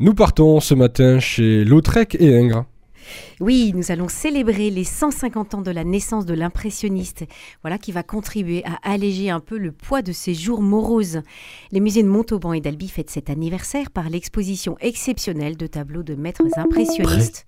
Nous partons ce matin chez Lautrec et Ingres. Oui, nous allons célébrer les 150 ans de la naissance de l'impressionniste, voilà qui va contribuer à alléger un peu le poids de ces jours moroses. Les musées de Montauban et d'Albi fêtent cet anniversaire par l'exposition exceptionnelle de tableaux de maîtres impressionnistes.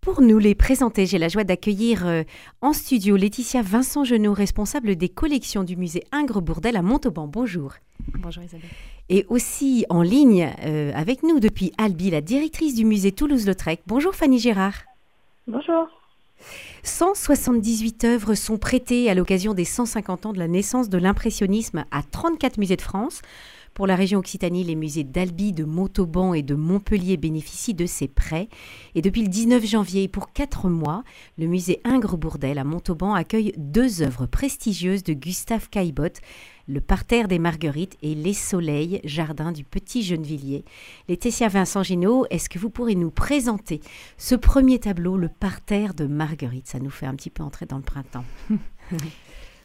Pour nous les présenter, j'ai la joie d'accueillir euh, en studio Laetitia Vincent Genot, responsable des collections du musée Ingres-Bourdel à Montauban. Bonjour. Bonjour Isabelle et aussi en ligne euh, avec nous depuis Albi, la directrice du musée Toulouse-Lautrec. Bonjour Fanny Gérard. Bonjour. 178 œuvres sont prêtées à l'occasion des 150 ans de la naissance de l'impressionnisme à 34 musées de France. Pour la région Occitanie, les musées d'Albi, de Montauban et de Montpellier bénéficient de ces prêts. Et depuis le 19 janvier, pour quatre mois, le musée Ingres-Bourdel à Montauban accueille deux œuvres prestigieuses de Gustave Caillebotte, le parterre des Marguerites et les soleils, jardin du Petit Gennevilliers. Laetitia Vincent Gino, est-ce que vous pourrez nous présenter ce premier tableau, le parterre de Marguerite Ça nous fait un petit peu entrer dans le printemps.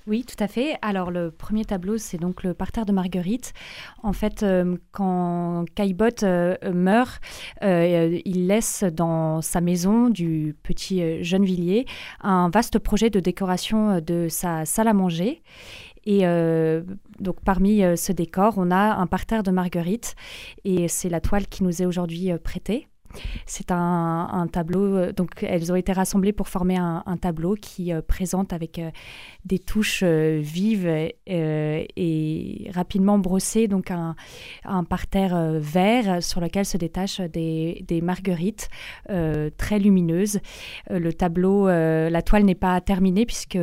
Oui, tout à fait. Alors, le premier tableau, c'est donc le parterre de Marguerite. En fait, euh, quand Caillebotte euh, meurt, euh, il laisse dans sa maison du petit Gennevilliers un vaste projet de décoration de sa salle à manger. Et donc parmi ce décor, on a un parterre de Marguerite et c'est la toile qui nous est aujourd'hui prêtée. C'est un, tableau, euh, donc elles ont été rassemblées pour former un, tableau qui euh, présente avec euh, des touches vives et rapidement brossées, donc un, parterre vert sur lequel se détachent des, marguerites très lumineuses. le tableau, la toile n'est pas terminée puisque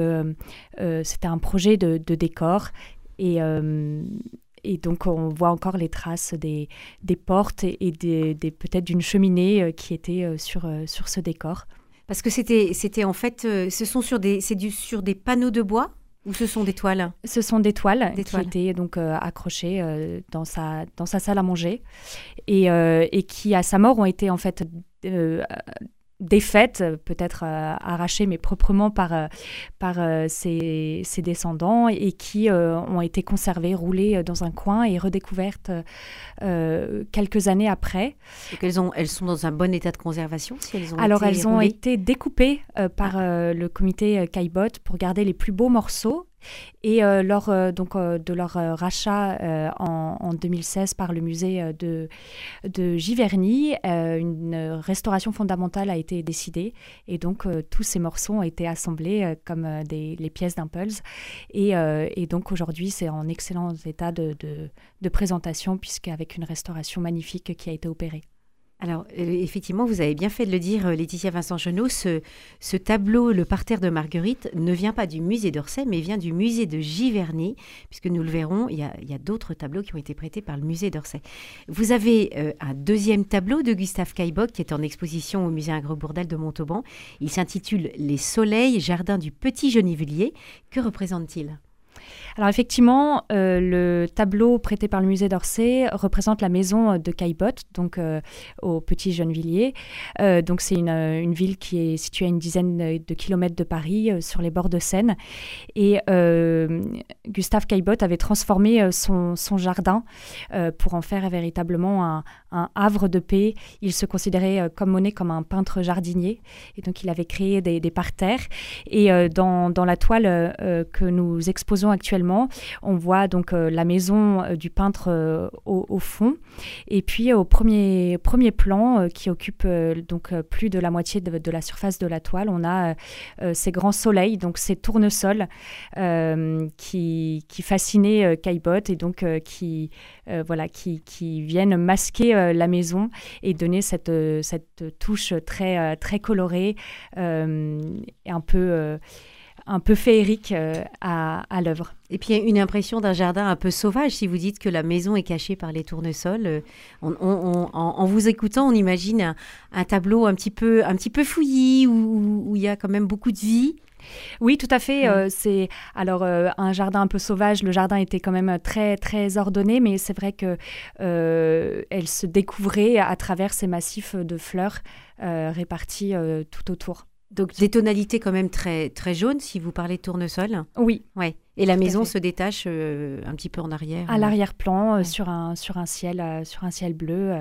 c'était un projet de, de décor et, et donc on voit encore les traces des, des portes et, des, peut-être d'une cheminée euh, qui était euh, sur, euh, sur ce décor. Parce que c'était, c'était en fait, ce sont sur des, c'est du, sur des panneaux de bois ou ce sont des toiles? Ce sont des toiles qui étaient donc accrochées dans, sa, dans sa salle à manger. Et, et, qui, à sa mort, ont été en fait défaite, peut-être euh, arrachée, mais proprement par, euh, par euh, ses, descendants, et qui ont été conservées, roulées dans un coin et redécouvertes quelques années après. Donc elles, ont, elles sont dans un bon état de conservation si elles ont Alors elles ont été découpées par le comité Caillebotte pour garder les plus beaux morceaux et euh, lors euh, donc, euh, de leur rachat en, 2016 par le musée de, Giverny, une restauration fondamentale a été décidée. Et donc, tous ces morceaux ont été assemblés comme des, les pièces d'Impulse. Et, donc, aujourd'hui, c'est en excellent état de, de, de présentation, puisqu'avec une restauration magnifique qui a été opérée. Alors, euh, effectivement, vous avez bien fait de le dire, euh, Laetitia Vincent Chenot, ce, tableau, le parterre de Marguerite, ne vient pas du musée d'Orsay, mais vient du musée de Giverny, puisque nous le verrons, il y a, d'autres tableaux qui ont été prêtés par le musée d'Orsay. Vous avez euh, un deuxième tableau de Gustave Caillebotte qui est en exposition au musée Ingres-Bourdel de Montauban. Il s'intitule Les soleils, jardin du Petit Genivillier. Que représente-t-il? Alors effectivement, euh, le tableau prêté par le musée d'Orsay représente la maison de Caillebotte, donc euh, au Petit Gennevilliers. Euh, donc c'est une, ville qui est située à une dizaine de kilomètres de Paris, sur les bords de Seine. Et Gustave Caillebotte avait transformé son, jardin pour en faire véritablement un, havre de paix. Il se considérait comme Monet comme un peintre jardinier, et donc il avait créé des, parterres. Et dans, dans, la toile que nous exposons actuellement. On voit donc euh, la maison euh, du peintre euh, au, fond. Et puis au premier, premier plan, qui occupe donc plus de la moitié de, la surface de la toile, on a ces grands soleils, donc ces tournesols qui, qui fascinaient Caillebotte et donc qui, voilà, qui, qui, viennent masquer la maison et donner cette, cette touche très, très colorée et un peu un peu féerique euh, à, l'œuvre. Et puis une impression d'un jardin un peu sauvage, si vous dites que la maison est cachée par les tournesols. Euh, en, vous écoutant, on imagine un, tableau un petit peu, un petit peu fouillis, où, il y a quand même beaucoup de vie. Oui, tout à fait. Euh, c'est alors un jardin un peu sauvage. Le jardin était quand même très très ordonné, mais c'est vrai que elle se découvrait à travers ces massifs de fleurs répartis tout autour. Donc des tonalités quand même très, très jaunes si vous parlez de tournesol. Oui. Ouais. Et la maison se détache euh, un petit peu en arrière. À l'arrière-plan, sur, un, sur, un ciel, sur un ciel bleu.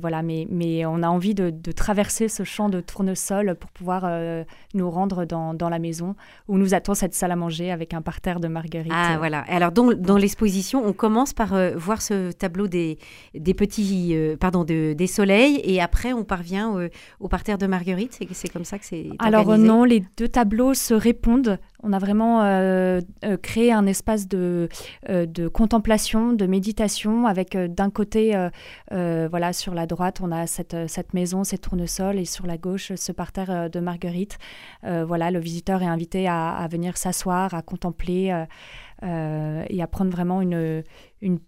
voilà, mais, mais on a envie de, traverser ce champ de tournesol pour pouvoir nous rendre dans, dans, la maison où nous attend cette salle à manger avec un parterre de marguerites. Ah, voilà. Alors, dans, dans l'exposition, on commence par voir ce tableau des, des petits. pardon, de, des soleils et après, on parvient au parterre de marguerites. C'est comme ça que c'est. Alors, non, les deux tableaux se répondent. On a vraiment euh, euh, créé un espace de, euh, de, contemplation, de méditation, avec d'un côté, voilà, sur la droite, on a cette, maison, ces tournesols, et sur la gauche, ce parterre de Marguerite. voilà, le visiteur est invité à, venir s'asseoir, à contempler et à prendre vraiment une,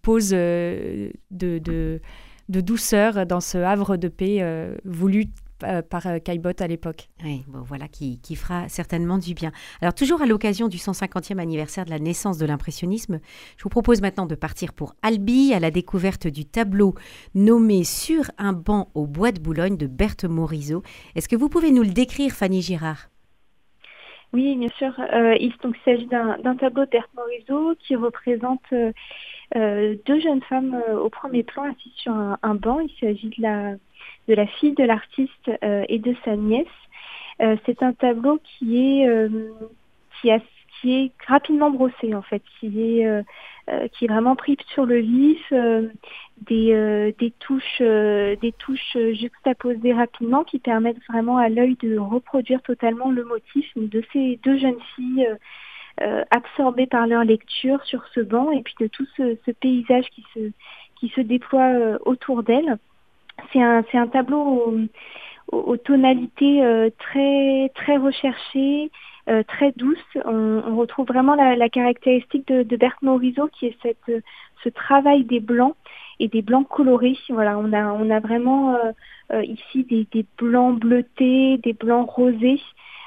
pause de, douceur dans ce havre de paix voulu par euh, Caillebotte à l'époque. Oui, bon, voilà, qui, qui, fera certainement du bien. Alors, toujours à l'occasion du 150e anniversaire de la naissance de l'impressionnisme, je vous propose maintenant de partir pour Albi à la découverte du tableau nommé Sur un banc au bois de Boulogne de Berthe Morisot. Est-ce que vous pouvez nous le décrire, Fanny Girard? Oui, bien sûr. Euh, il, s'agit d'un tableau de Berthe Morisot qui représente deux jeunes femmes au premier plan assises sur un, un banc. Il s'agit de la de la fille de l'artiste euh, et de sa nièce. Euh, c'est un tableau qui est euh, qui, qui est rapidement brossé en fait, qui est qui est vraiment pris sur le vif, des, des touches des touches juxtaposées rapidement qui permettent vraiment à l'œil de reproduire totalement le motif de ces deux jeunes filles absorbées par leur lecture sur ce banc et puis de tout ce, ce paysage qui se qui se déploie autour d'elles. C'est un, un tableau aux, tonalités euh, très, très recherchées, euh, très douces. On, retrouve vraiment la, caractéristique de, de Berthe Morisot qui est cette, ce travail des blancs et des blancs colorés. Voilà, on a, on a vraiment euh, ici des, des, blancs bleutés, des blancs rosés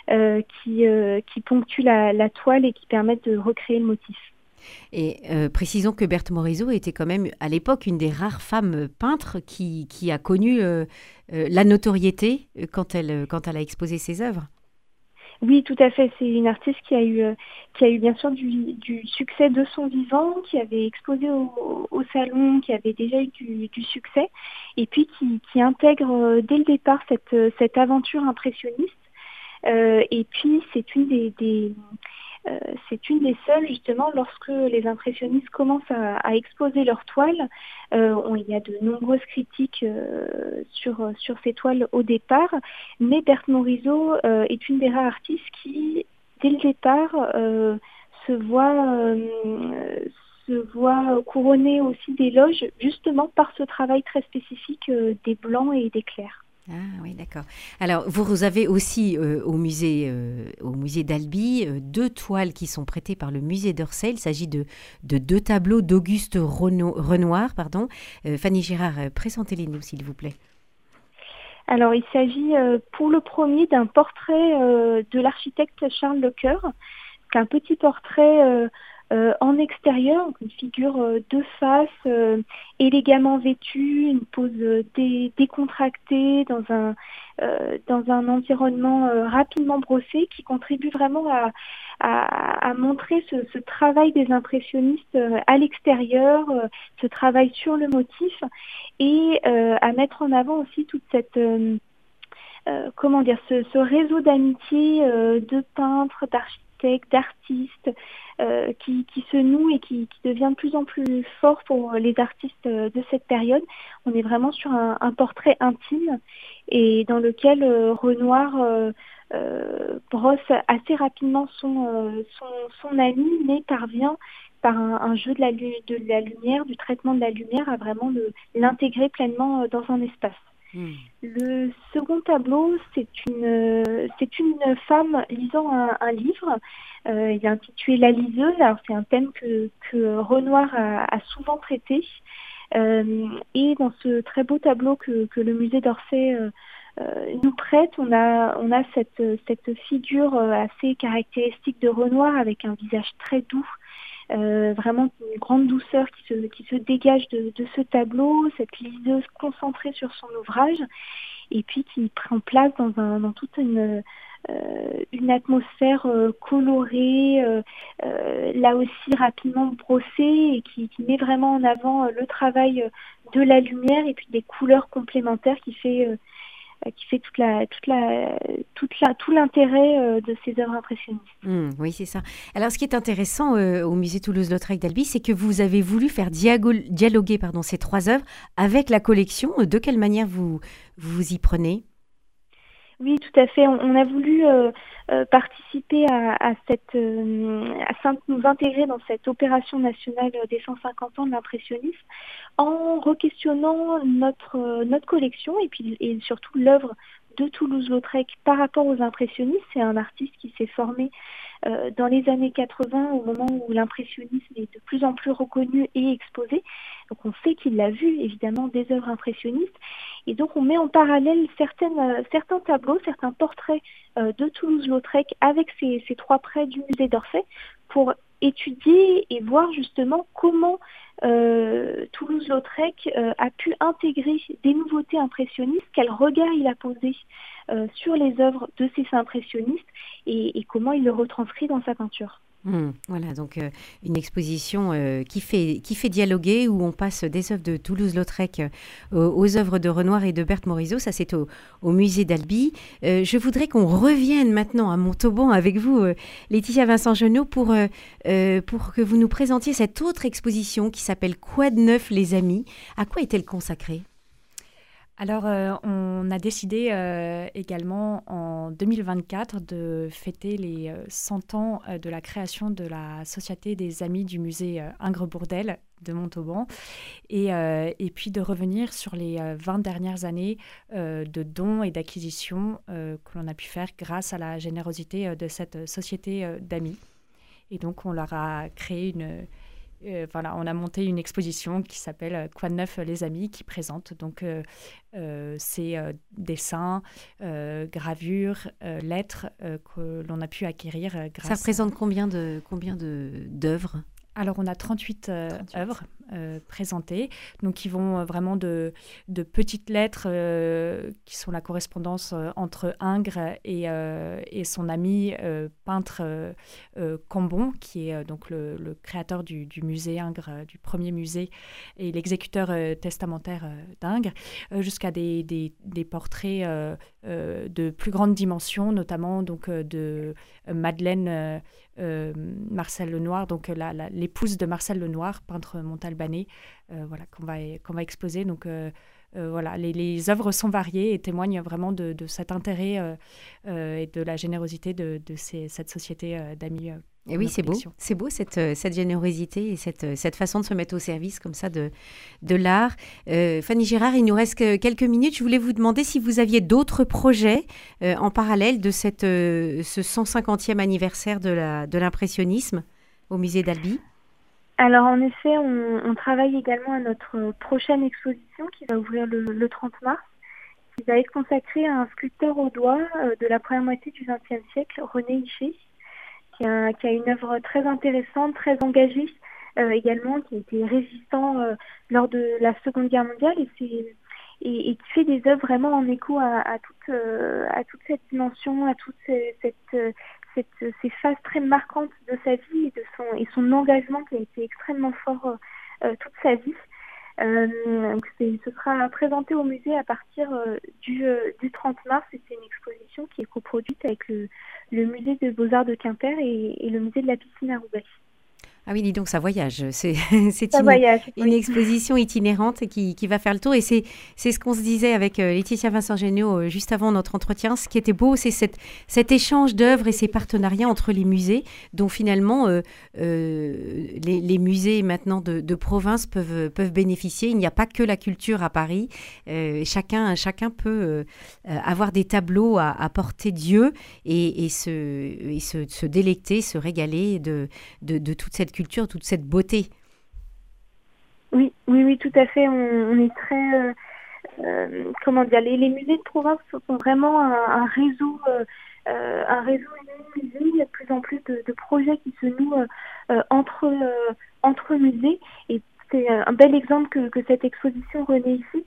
qui, qui ponctuent la, la toile et qui permettent de recréer le motif. Et euh, précisons que Berthe Morisot était quand même à l'époque une des rares femmes peintres qui, qui a connu euh, euh, la notoriété quand elle, quand elle a exposé ses œuvres. Oui, tout à fait. C'est une artiste qui a eu, qui a eu bien sûr du, du, succès de son vivant, qui avait exposé au, salon, qui avait déjà eu du, succès, et puis qui, qui, intègre dès le départ cette, cette aventure impressionniste. et puis c'est une des euh, c'est une des seules justement lorsque les impressionnistes commencent à, exposer leurs toiles. Euh, il y a de nombreuses critiques euh, sur, sur ces toiles au départ, mais Berthe Morisot est une des rares artistes qui, dès le départ, se voit se voit couronner aussi d'éloges justement par ce travail très spécifique des blancs et des clairs. Ah oui, d'accord. Alors, vous avez aussi euh, au musée, euh, musée d'Albi euh, deux toiles qui sont prêtées par le musée d'Orsay. Il s'agit de, de, deux tableaux d'Auguste Renoir. Pardon. Fanny Girard, présentez-les-nous, s'il vous plaît. Alors, il s'agit pour le premier d'un portrait de l'architecte Charles Lecoeur, un petit portrait euh, en extérieur, une figure euh, de face, euh, élégamment vêtue, une pose décontractée dans un dans un environnement rapidement brossé qui contribue vraiment à, à, montrer ce, ce, travail des impressionnistes à l'extérieur, ce travail sur le motif et à mettre en avant aussi toute cette comment dire ce, ce réseau d'amitié de peintres, d'architectes, d'artistes, euh, qui, qui, se noue et qui, qui, devient de plus en plus fort pour les artistes euh, de cette période. On est vraiment sur un, un portrait intime et dans lequel euh, Renoir euh, brosse assez rapidement son, son, son, ami, mais parvient par un, un jeu de la, de la, lumière, du traitement de la lumière, à vraiment l'intégrer pleinement dans un espace. Le second tableau, c'est une, c'est une femme lisant un, un livre euh, il est intitulé La liseuse. Alors c'est un thème que, que Renoir a, a souvent traité. Euh, et dans ce très beau tableau que, que le musée d'Orsay euh, euh nous prête, on a, on a cette, cette figure euh, assez caractéristique de Renoir avec un visage très doux, vraiment une grande douceur qui se, qui se dégage de, de ce tableau, cette liseuse concentrée sur son ouvrage, et puis qui prend place dans, un, dans toute une, euh, une atmosphère euh, colorée, euh, là aussi rapidement brossée et qui, qui, met vraiment en avant le travail de la lumière et puis des couleurs complémentaires qui fait qui fait tout l'intérêt de ces œuvres impressionnistes. Mmh, oui, c'est ça. Alors, ce qui est intéressant au musée Toulouse-Lautrec d'Albi, c'est que vous avez voulu faire dialoguer ces trois œuvres avec la collection. De quelle manière vous vous y prenez? Oui, tout à fait. On, a voulu euh, euh, participer à, cette, euh, à nous intégrer dans cette opération nationale des 150 ans de l'impressionnisme en requestionnant notre notre collection et puis et surtout l'œuvre de Toulouse-Lautrec par rapport aux impressionnistes. C'est un artiste qui s'est formé euh, dans les années 80, au moment où l'impressionnisme est de plus en plus reconnu et exposé. Donc on sait qu'il a vu évidemment des œuvres impressionnistes. Et donc on met en parallèle euh, certains tableaux, certains portraits euh, de Toulouse-Lautrec avec ces, trois prêts du musée d'Orsay pour étudier et voir justement comment euh, Toulouse-Lautrec a pu intégrer des nouveautés impressionnistes, quel regard il a posé sur les œuvres de ces impressionnistes et, et comment il le retranscrit dans sa peinture. Hmm, voilà, donc euh, une exposition euh, qui, fait, dialoguer, où on passe des œuvres de Toulouse-Lautrec euh, aux œuvres de Renoir et de Berthe Morisot. Ça, c'est au, au, musée d'Albi. je voudrais qu'on revienne maintenant à Montauban avec vous, Laetitia Vincent Genot, pour, pour que vous nous présentiez cette autre exposition qui s'appelle Quoi de neuf, les amis? À quoi est-elle consacrée? Alors, euh, on a décidé euh, également en 2024 de fêter les 100 euh, ans de la création de la Société des Amis du musée Ingres-Bourdel de Montauban et, puis de revenir sur les 20 dernières années de dons et d'acquisitions que l'on a pu faire grâce à la générosité de cette société d'amis. Et donc, on leur a créé une euh, voilà, on a monté une exposition qui s'appelle euh, Quoi de neuf les amis qui présente donc euh, ces dessins, gravures, lettres que l'on a pu acquérir grâce. Ça représente combien de combien de d'œuvres? Alors, on a 38, œuvres euh, présentées, donc qui vont vraiment de, de petites lettres qui sont la correspondance entre Ingres et, et son ami peintre Cambon, qui est donc le, créateur du, musée Ingres, du premier musée, et l'exécuteur testamentaire d'Ingres, jusqu'à des, des, des, portraits de plus grande dimension, notamment donc de Madeleine Marcel Lenoir, donc l'épouse de Marcel Lenoir, peintre montalbanais, voilà, qu'on va, qu'on va exposer. Donc, euh, voilà, les, les, œuvres sont variées et témoignent vraiment de, cet intérêt euh, euh, et de la générosité de, cette société d'amis. et oui, c'est beau, c'est beau cette, cette générosité et cette, cette façon de se mettre au service comme ça de, de l'art. Fanny Girard, il nous reste quelques minutes. Je voulais vous demander si vous aviez d'autres projets en parallèle de cette, ce 150e anniversaire de l'impressionnisme au musée d'Albi. Alors en effet, on, travaille également à notre prochaine exposition qui va ouvrir le, 30 mars, qui va être consacrée à un sculpteur au doigt euh, de la première moitié du XXe siècle, René Hichet, qui a, une œuvre très intéressante, très engagée euh, également, qui a été résistant euh, lors de la Seconde Guerre mondiale et, et, qui fait des œuvres vraiment en écho à, toute, à toute cette dimension, à toute cette ces phases très marquantes de sa vie et, son, engagement qui a été extrêmement fort euh, euh, toute sa vie. Euh, ce sera présenté au musée à partir du, du 30 mars c'est une exposition qui est coproduite avec le, musée de beaux-arts de Quimper et, le musée de la piscine à Roubaix. Ah oui, dis donc, ça voyage. C'est une, une exposition itinérante qui, qui, va faire le tour. Et c'est ce qu'on se disait avec euh, Laetitia Vincent Géniaud euh, juste avant notre entretien. Ce qui était beau, c'est cet échange d'œuvres et ces partenariats entre les musées, dont finalement euh, les, les, musées maintenant de, de, province peuvent, peuvent bénéficier. Il n'y a pas que la culture à Paris. chacun, chacun peut avoir des tableaux à, à porter Dieu et, et, se, et se, se, délecter, se régaler de, de, de toute cette culture, toute cette beauté. Oui, oui, oui, tout à fait. On, est très, euh, euh, comment dire, les, musées de province sont vraiment un, réseau, euh, un réseau uni musées, il y a de plus en plus de, projets qui se nouent entre, entre musées. Et c'est un bel exemple que, que cette exposition renaît ici,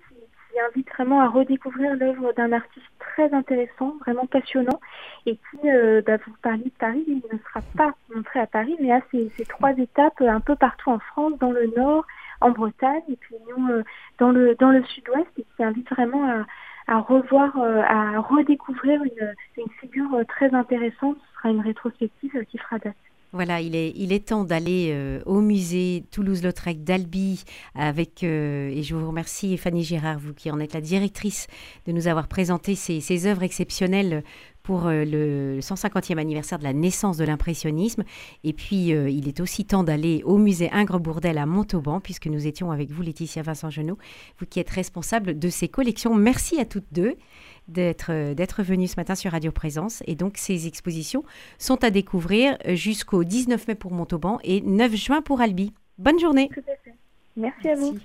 qui invite vraiment à redécouvrir l'œuvre d'un artiste très intéressant, vraiment passionnant, et qui, euh, bah, vous parliez de Paris, il ne sera pas montré à Paris, mais à ces, trois étapes un peu partout en France, dans le Nord, en Bretagne, et puis nous, euh, dans le, dans le Sud-Ouest, et qui invite vraiment à, à revoir, euh, à redécouvrir une, une figure très intéressante. Ce sera une rétrospective qui fera date. Voilà, il est, il est temps d'aller euh, au musée Toulouse-Lautrec d'Albi avec, euh, et je vous remercie Fanny Gérard, vous qui en êtes la directrice, de nous avoir présenté ces, œuvres exceptionnelles pour euh, le 150e anniversaire de la naissance de l'impressionnisme. Et puis, il est aussi temps d'aller au musée Ingres-Bourdel à Montauban, puisque nous étions avec vous, Laetitia Vincent-Genot, vous qui êtes responsable de ces collections. Merci à toutes deux d'être euh, d'être venu ce matin sur Radio Présence. Et donc, ces expositions sont à découvrir jusqu'au 19 mai pour Montauban et 9 juin pour Albi. Bonne journée. Merci à vous.